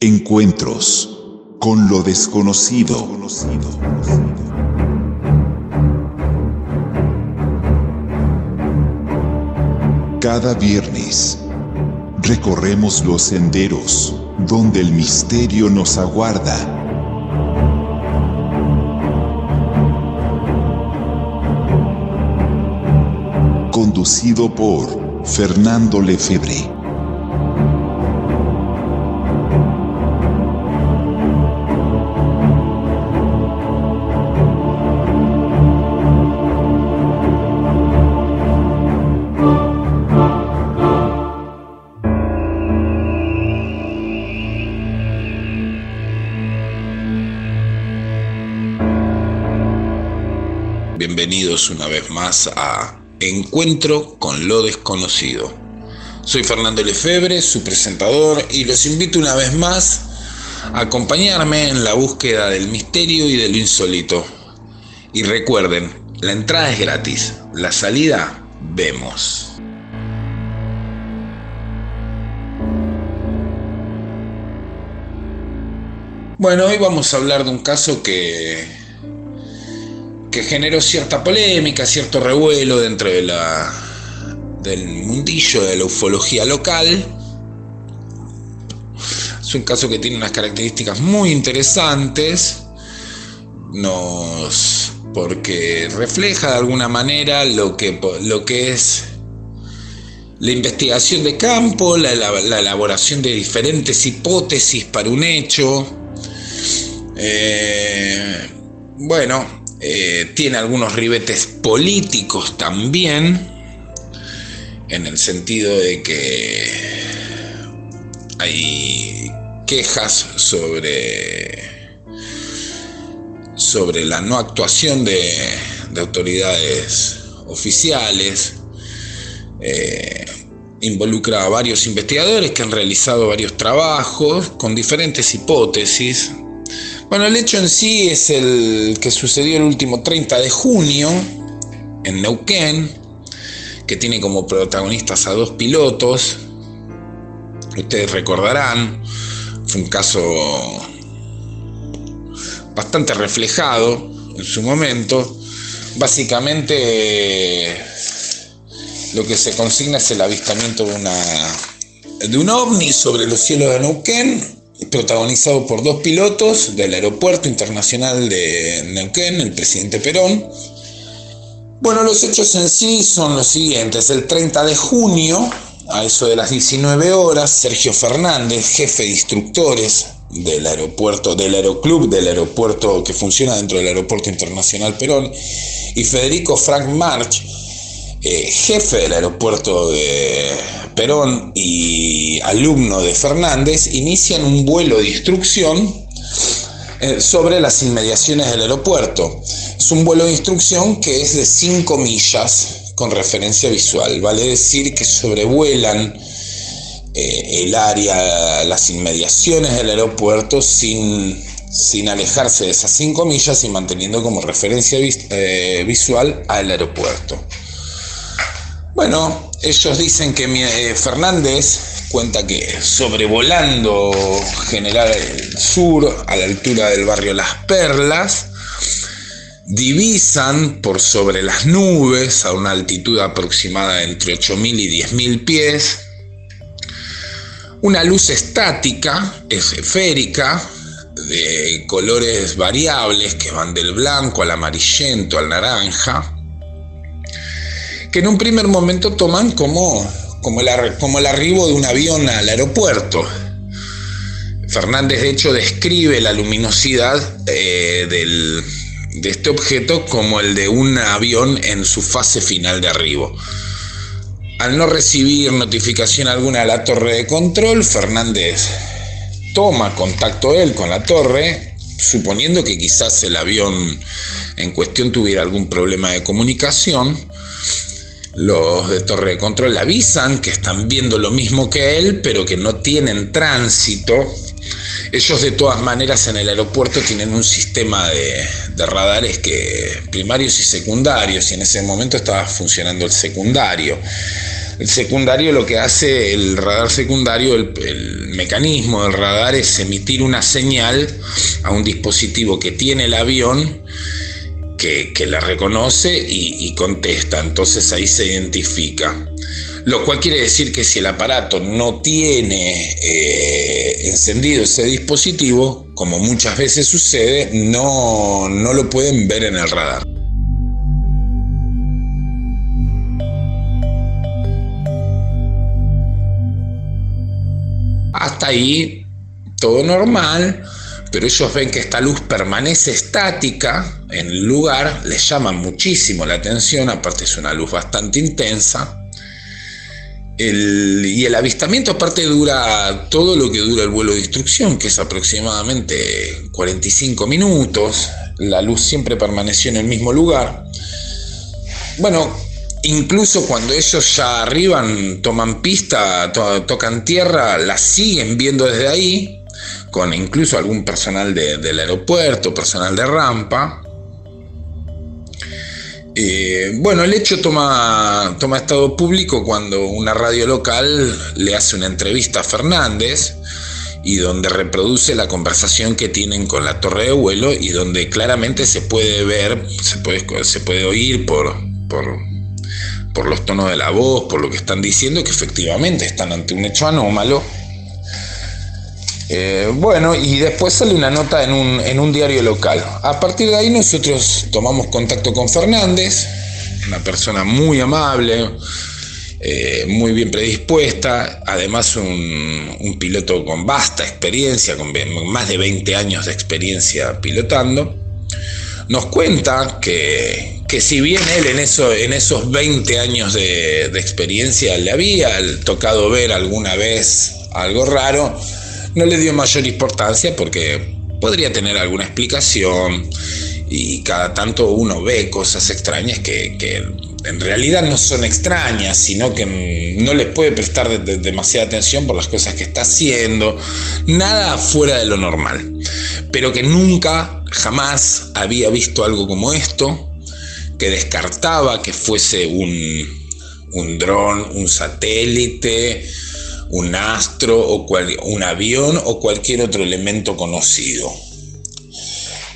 Encuentros con lo desconocido. Cada viernes recorremos los senderos donde el misterio nos aguarda. Conducido por Fernando Lefebvre. Una vez más a Encuentro con lo desconocido. Soy Fernando Lefebvre, su presentador, y los invito una vez más a acompañarme en la búsqueda del misterio y de lo insólito. Y recuerden, la entrada es gratis, la salida vemos. Bueno, hoy vamos a hablar de un caso que que generó cierta polémica, cierto revuelo dentro de la, del mundillo de la ufología local. Es un caso que tiene unas características muy interesantes, nos, porque refleja de alguna manera lo que, lo que es la investigación de campo, la, elaboración de diferentes hipótesis para un hecho. Eh, bueno, eh, tiene algunos ribetes políticos también, en el sentido de que hay quejas sobre, sobre la no actuación de, autoridades oficiales. Eh, involucra a varios investigadores que han realizado varios trabajos con diferentes hipótesis bueno, el hecho en sí es el que sucedió el último 30 de junio en Neuquén, que tiene como protagonistas a dos pilotos. Ustedes recordarán, fue un caso bastante reflejado en su momento. Básicamente lo que se consigna es el avistamiento de una de un ovni sobre los cielos de Neuquén protagonizado por dos pilotos del Aeropuerto Internacional de Neuquén, el presidente Perón. Bueno, los hechos en sí son los siguientes. El 30 de junio, a eso de las 19 horas, Sergio Fernández, jefe de instructores del aeropuerto, del aeroclub del aeropuerto que funciona dentro del Aeropuerto Internacional Perón, y Federico Frank March, eh, jefe del aeropuerto de Perón y alumno de Fernández, inician un vuelo de instrucción eh, sobre las inmediaciones del aeropuerto. Es un vuelo de instrucción que es de 5 millas con referencia visual, vale decir que sobrevuelan eh, el área, las inmediaciones del aeropuerto sin, sin alejarse de esas 5 millas y manteniendo como referencia visual al aeropuerto. Bueno, ellos dicen que eh, Fernández cuenta que sobrevolando General Sur a la altura del barrio Las Perlas, divisan por sobre las nubes a una altitud aproximada entre 8.000 y 10.000 pies. Una luz estática, esférica, de colores variables que van del blanco al amarillento al naranja, que en un primer momento toman como, como, el, como el arribo de un avión al aeropuerto. Fernández de hecho describe la luminosidad eh, de este objeto como el de un avión en su fase final de arribo. Al no recibir notificación alguna de la torre de control, Fernández toma contacto él con la torre, suponiendo que quizás el avión en cuestión tuviera algún problema de comunicación, los de Torre de Control avisan que están viendo lo mismo que él, pero que no tienen tránsito. Ellos de todas maneras en el aeropuerto tienen un sistema de, radares que primarios y secundarios, y en ese momento estaba funcionando el secundario. El secundario lo que hace, el radar secundario, el, mecanismo del radar es emitir una señal a un dispositivo que tiene el avión que, la reconoce y, contesta. Entonces ahí se identifica. Lo cual quiere decir que si el aparato no tiene eh, encendido ese dispositivo, como muchas veces sucede, no, no lo pueden ver en el radar. Hasta ahí todo normal, pero ellos ven que esta luz permanece estática en el lugar, les llama muchísimo la atención, aparte es una luz bastante intensa. y el avistamiento aparte dura todo lo que dura el vuelo de instrucción, que es aproximadamente 45 minutos. La luz siempre permaneció en el mismo lugar. Bueno, incluso cuando ellos ya arriban, toman pista, tocan tierra, la siguen viendo desde ahí, con incluso algún personal del aeropuerto, personal de rampa. Eh, bueno, el hecho toma, toma estado público cuando una radio local le hace una entrevista a Fernández y donde reproduce la conversación que tienen con la torre de vuelo y donde claramente se puede ver, se puede, se puede oír por, por, por los tonos de la voz, por lo que están diciendo, que efectivamente están ante un hecho anómalo. Eh, bueno, y después sale una nota en un, diario local. A partir de ahí nosotros tomamos contacto con Fernández, una persona muy amable, eh, muy bien predispuesta, además un, un, piloto con vasta experiencia, con más de 20 años de experiencia pilotando. Nos cuenta que, que si bien él en, en esos 20 años de experiencia le había tocado ver alguna vez algo raro, no le dio mayor importancia porque podría tener alguna explicación y cada tanto uno ve cosas extrañas que, en realidad no son extrañas, sino que no les puede prestar demasiada atención por las cosas que está haciendo, nada fuera de lo normal, pero que nunca, jamás había visto algo como esto, que descartaba que fuese un, un dron, un satélite, un astro o un avión o cualquier otro elemento conocido.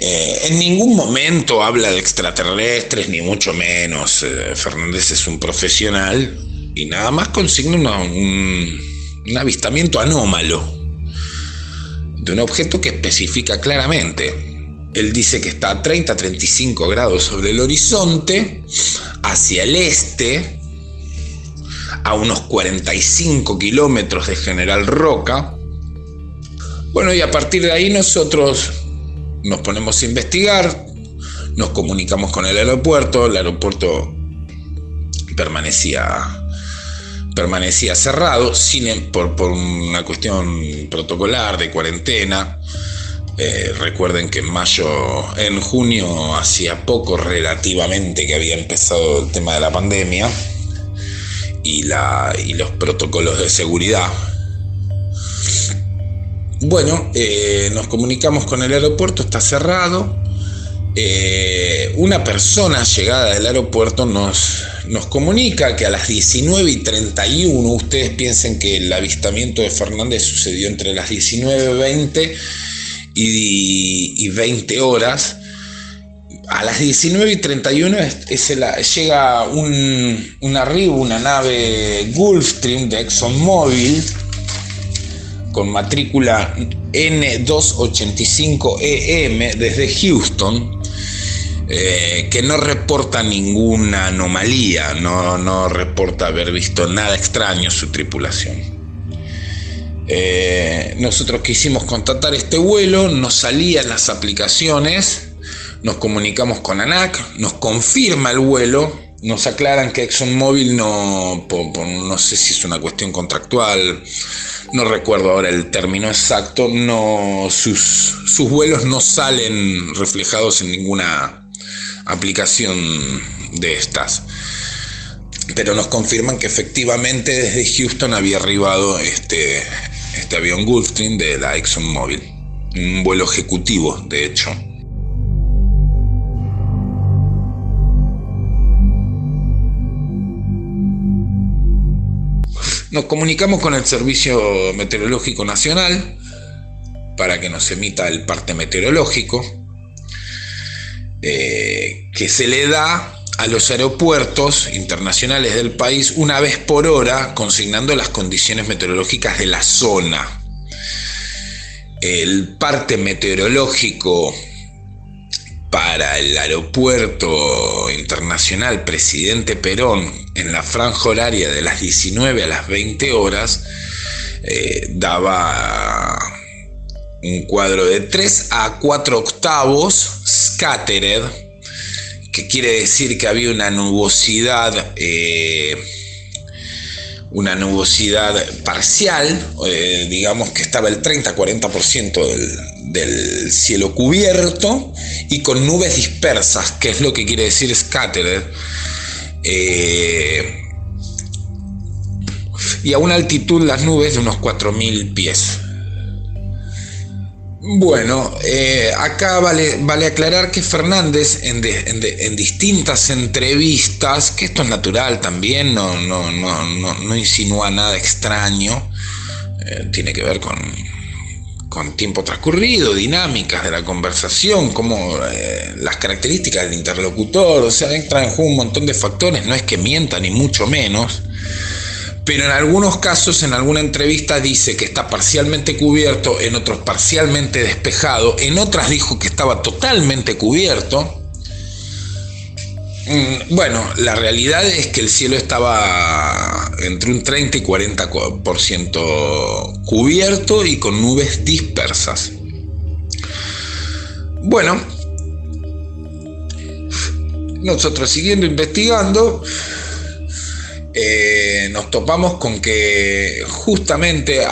Eh, en ningún momento habla de extraterrestres, ni mucho menos. Eh, Fernández es un profesional y nada más consigna un, un avistamiento anómalo de un objeto que especifica claramente. Él dice que está a 30-35 grados sobre el horizonte, hacia el este, a unos 45 kilómetros de General Roca. Bueno, y a partir de ahí nosotros nos ponemos a investigar, nos comunicamos con el aeropuerto, el aeropuerto permanecía, permanecía cerrado sin, por, por una cuestión protocolar de cuarentena. Eh, recuerden que en mayo, en junio, hacía poco relativamente que había empezado el tema de la pandemia y, los protocolos de seguridad. Bueno, eh, nos comunicamos con el aeropuerto, está cerrado. Eh, una persona llegada del aeropuerto nos, nos comunica que a las 19 y 31, ustedes piensen que el avistamiento de Fernández sucedió entre las 19.20 y, y 20 horas, a las 19 y 31 llega un, un, arribo, una nave Gulfstream de ExxonMobil con matrícula N285EM desde Houston, eh, que no reporta ninguna anomalía, no, no, reporta haber visto nada extraño su tripulación. Eh, nosotros quisimos contactar este vuelo, nos salían las aplicaciones nos comunicamos con ANAC, nos confirma el vuelo, nos aclaran que ExxonMobil no, no sé si es una cuestión contractual, no recuerdo ahora el término exacto, sus vuelos no salen reflejados en ninguna aplicación de estas. Pero nos confirman que efectivamente desde Houston había arribado este, este avión Gulfstream de la ExxonMobil. Un vuelo ejecutivo, de hecho. Nos comunicamos con el Servicio Meteorológico Nacional para que nos emita el parte meteorológico eh, que se le da a los aeropuertos internacionales del país una vez por hora, consignando las condiciones meteorológicas de la zona. El parte meteorológico para el aeropuerto internacional Presidente Perón en la franja horaria de las 19 a las 20 horas eh, daba un cuadro de 3 a 4 octavos scattered que quiere decir que había una nubosidad, eh, una nubosidad parcial, eh, digamos que estaba el 30-40% del, del, cielo cubierto y con nubes dispersas, que es lo que quiere decir scattered. Eh, y a una altitud las nubes de unos 4.000 pies. Bueno, eh, acá vale, vale, aclarar que Fernández en, distintas entrevistas, que esto es natural también, no, no, no, no insinúa nada extraño, eh, tiene que ver con, con tiempo transcurrido, dinámicas de la conversación, como eh, las características del interlocutor, o sea, entra en juego un montón de factores, no es que mienta ni mucho menos, pero en algunos casos, en alguna entrevista dice que está parcialmente cubierto, en otros parcialmente despejado, en otras dijo que estaba totalmente cubierto. Mm, bueno, la realidad es que el cielo estaba entre un 30 y 40% cubierto y con nubes dispersas. Bueno, nosotros siguiendo investigando, eh, nos topamos con que justamente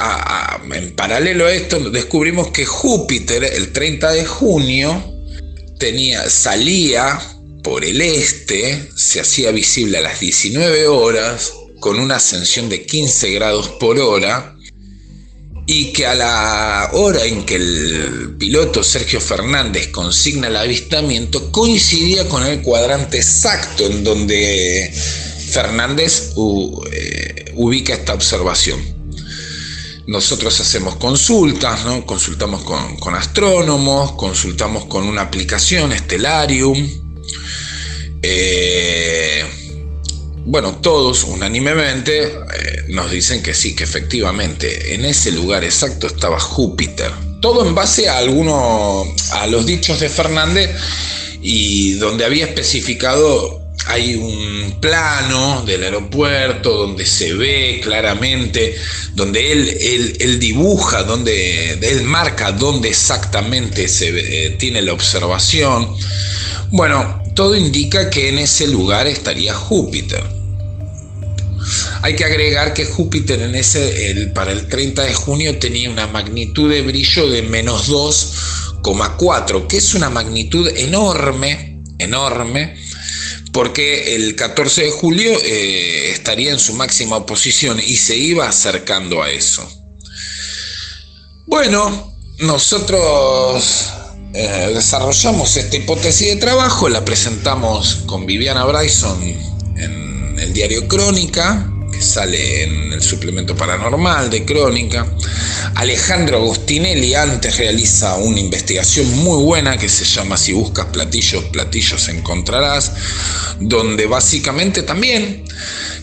en paralelo a esto descubrimos que Júpiter el 30 de junio tenía, salía por el este, se hacía visible a las 19 horas con una ascensión de 15 grados por hora y que a la hora en que el piloto Sergio Fernández consigna el avistamiento coincidía con el cuadrante exacto en donde Fernández eh, ubica esta observación. Nosotros hacemos consultas, ¿no? consultamos con, astrónomos, consultamos con una aplicación, Stellarium. Eh, bueno, todos unánimemente eh, nos dicen que sí, que efectivamente en ese lugar exacto estaba Júpiter. Todo en base a alguno, a los dichos de Fernández y donde había especificado hay un plano del aeropuerto donde se ve claramente, donde él, él, dibuja, donde él marca dónde exactamente se eh, tiene la observación. Bueno, todo indica que en ese lugar estaría Júpiter. Hay que agregar que Júpiter en ese, el, para el 30 de junio tenía una magnitud de brillo de menos 2,4, que es una magnitud enorme, enorme, porque el 14 de julio eh, estaría en su máxima posición y se iba acercando a eso. Bueno, nosotros eh, desarrollamos esta hipótesis de trabajo, la presentamos con Viviana Bryson en el diario Crónica, que sale en el suplemento paranormal de Crónica. Alejandro Agostinelli antes realiza una investigación muy buena que se llama Si buscas platillos, platillos encontrarás, donde básicamente también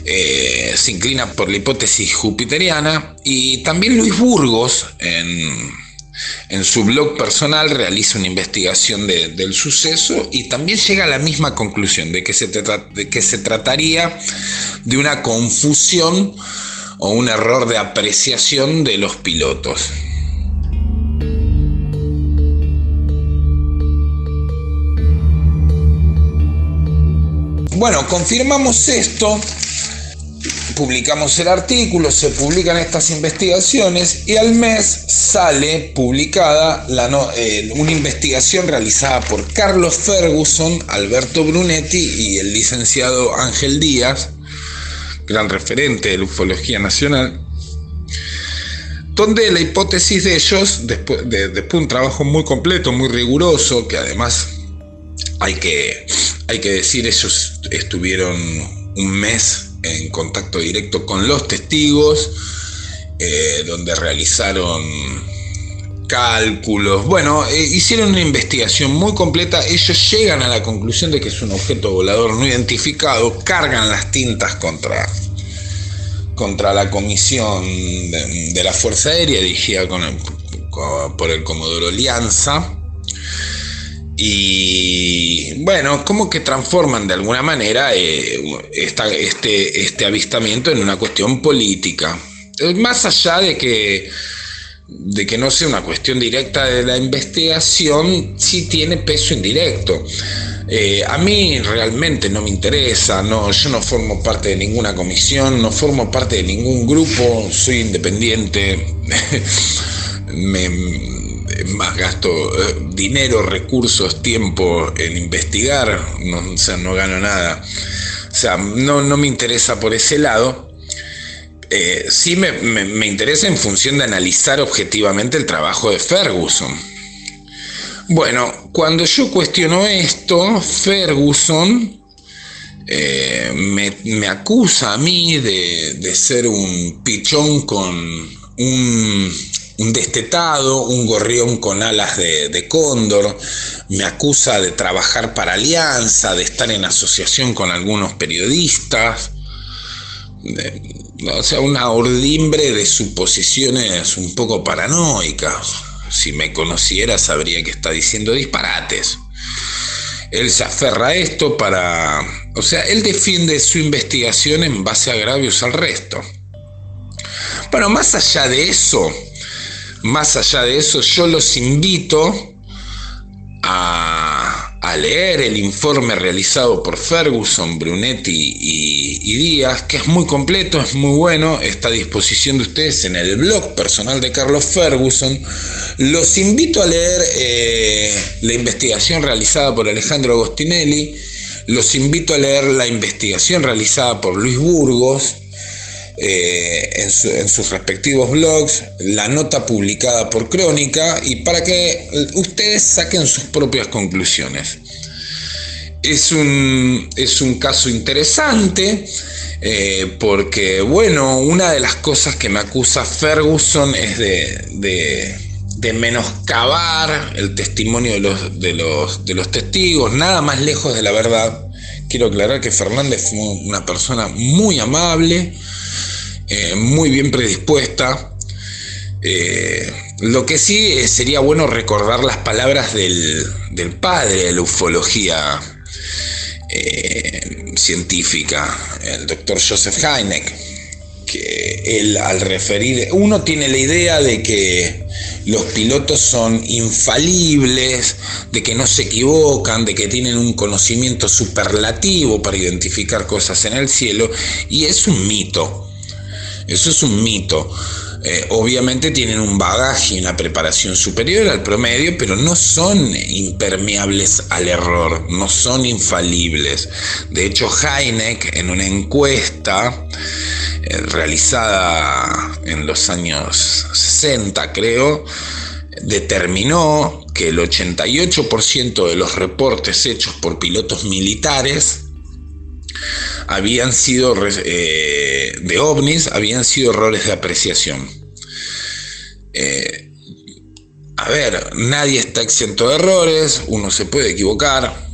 eh, se inclina por la hipótesis jupiteriana y también Luis Burgos en en su blog personal realiza una investigación del suceso y también llega a la misma conclusión de que, se de que se trataría de una confusión o un error de apreciación de los pilotos. Bueno, confirmamos esto publicamos el artículo, se publican estas investigaciones y al mes sale publicada eh, una investigación realizada por Carlos Ferguson, Alberto Brunetti y el licenciado Ángel Díaz, gran referente de la ufología nacional, donde la hipótesis de ellos, después de, después de un trabajo muy completo, muy riguroso, que además hay que, hay que decir, ellos estuvieron un mes en contacto directo con los testigos, eh, donde realizaron cálculos. Bueno, eh, hicieron una investigación muy completa. Ellos llegan a la conclusión de que es un objeto volador no identificado, cargan las tintas contra, contra la comisión de, la Fuerza Aérea dirigida por el Comodoro Lianza. Y bueno, como que transforman de alguna manera eh, este, este avistamiento en una cuestión política. Eh, más allá de que, de que no sea una cuestión directa de la investigación, sí tiene peso indirecto. Eh, a mí realmente no me interesa, no, yo no formo parte de ninguna comisión, no formo parte de ningún grupo, soy independiente, más gasto eh, dinero, recursos, tiempo en investigar, no, o sea, no gano nada. O sea, no, no me interesa por ese lado. Eh, sí me, me, interesa en función de analizar objetivamente el trabajo de Ferguson. Bueno, cuando yo cuestiono esto, Ferguson eh, me, acusa a mí de, de ser un pichón con un, un, destetado, un gorrión con alas de, cóndor, me acusa de trabajar para Alianza, de estar en asociación con algunos periodistas, o sea, una ordimbre de suposiciones un poco paranoicas. Si me conociera sabría que está diciendo disparates. Él se aferra a esto para... O sea, él defiende su investigación en base a agravios al resto. Bueno, más allá de eso, más allá de eso, yo los invito a leer el informe realizado por Ferguson, Brunetti y, Díaz, que es muy completo, es muy bueno, está a disposición de ustedes en el blog personal de Carlos Ferguson. Los invito a leer eh, la investigación realizada por Alejandro Agostinelli, los invito a leer la investigación realizada por Luis Burgos, eh, en, sus respectivos blogs, la nota publicada por Crónica y para que ustedes saquen sus propias conclusiones. Es un, es un caso interesante eh, porque, bueno, una de las cosas que me acusa Ferguson es de, de, menoscabar el testimonio de los, de, los, de los testigos, nada más lejos de la verdad. Quiero aclarar que Fernández fue una persona muy amable, eh, muy bien predispuesta. Eh, lo que sí eh, sería bueno recordar las palabras del, padre de la ufología científica, el doctor Joseph Heineck, que él al referir, uno tiene la idea de que los pilotos son infalibles, de que no se equivocan, de que tienen un conocimiento superlativo para identificar cosas en el cielo, y es un mito. Eso es un mito. Eh, obviamente tienen un bagaje y una preparación superior al promedio, pero no son impermeables al error, no son infalibles. De hecho, Heineck en una encuesta realizada en los años 60, creo, determinó que el 88% de los reportes hechos por pilotos militares habían sido eh, de ovnis, habían sido errores de apreciación. Eh, a ver, nadie está exento de errores, uno se puede equivocar,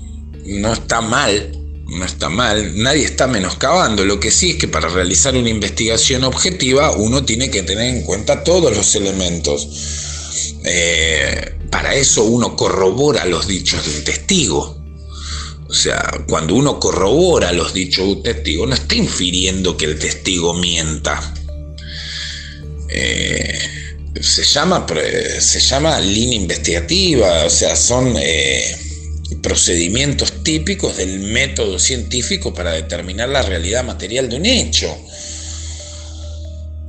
no está mal, no está mal, nadie está menoscabando. Lo que sí es que para realizar una investigación objetiva uno tiene que tener en cuenta todos los elementos. Eh, para eso uno corrobora los dichos de un testigo. O sea, cuando uno corrobora los dichos de un testigo, no está infiriendo que el testigo mienta. Eh, se, llama, se llama línea investigativa, o sea, son eh, procedimientos típicos del método científico para determinar la realidad material de un hecho.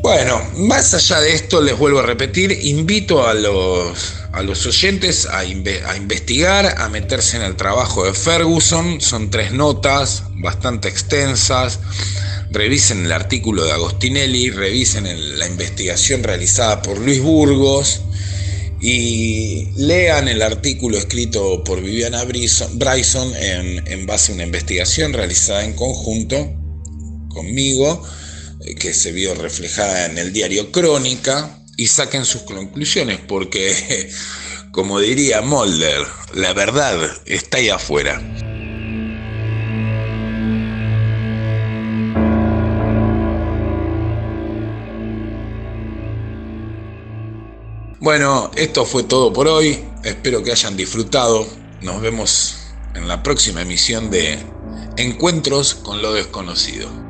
Bueno, más allá de esto, les vuelvo a repetir, invito a los, a los oyentes a, investigar, a meterse en el trabajo de Ferguson. Son tres notas bastante extensas. Revisen el artículo de Agostinelli, revisen la investigación realizada por Luis Burgos y lean el artículo escrito por Viviana Bryson en, en base a una investigación realizada en conjunto conmigo, eh, que se vio reflejada en el diario Crónica, y saquen sus conclusiones, porque, como diría Mulder, la verdad está ahí afuera. Bueno, esto fue todo por hoy. Espero que hayan disfrutado. Nos vemos en la próxima emisión de Encuentros con lo desconocido.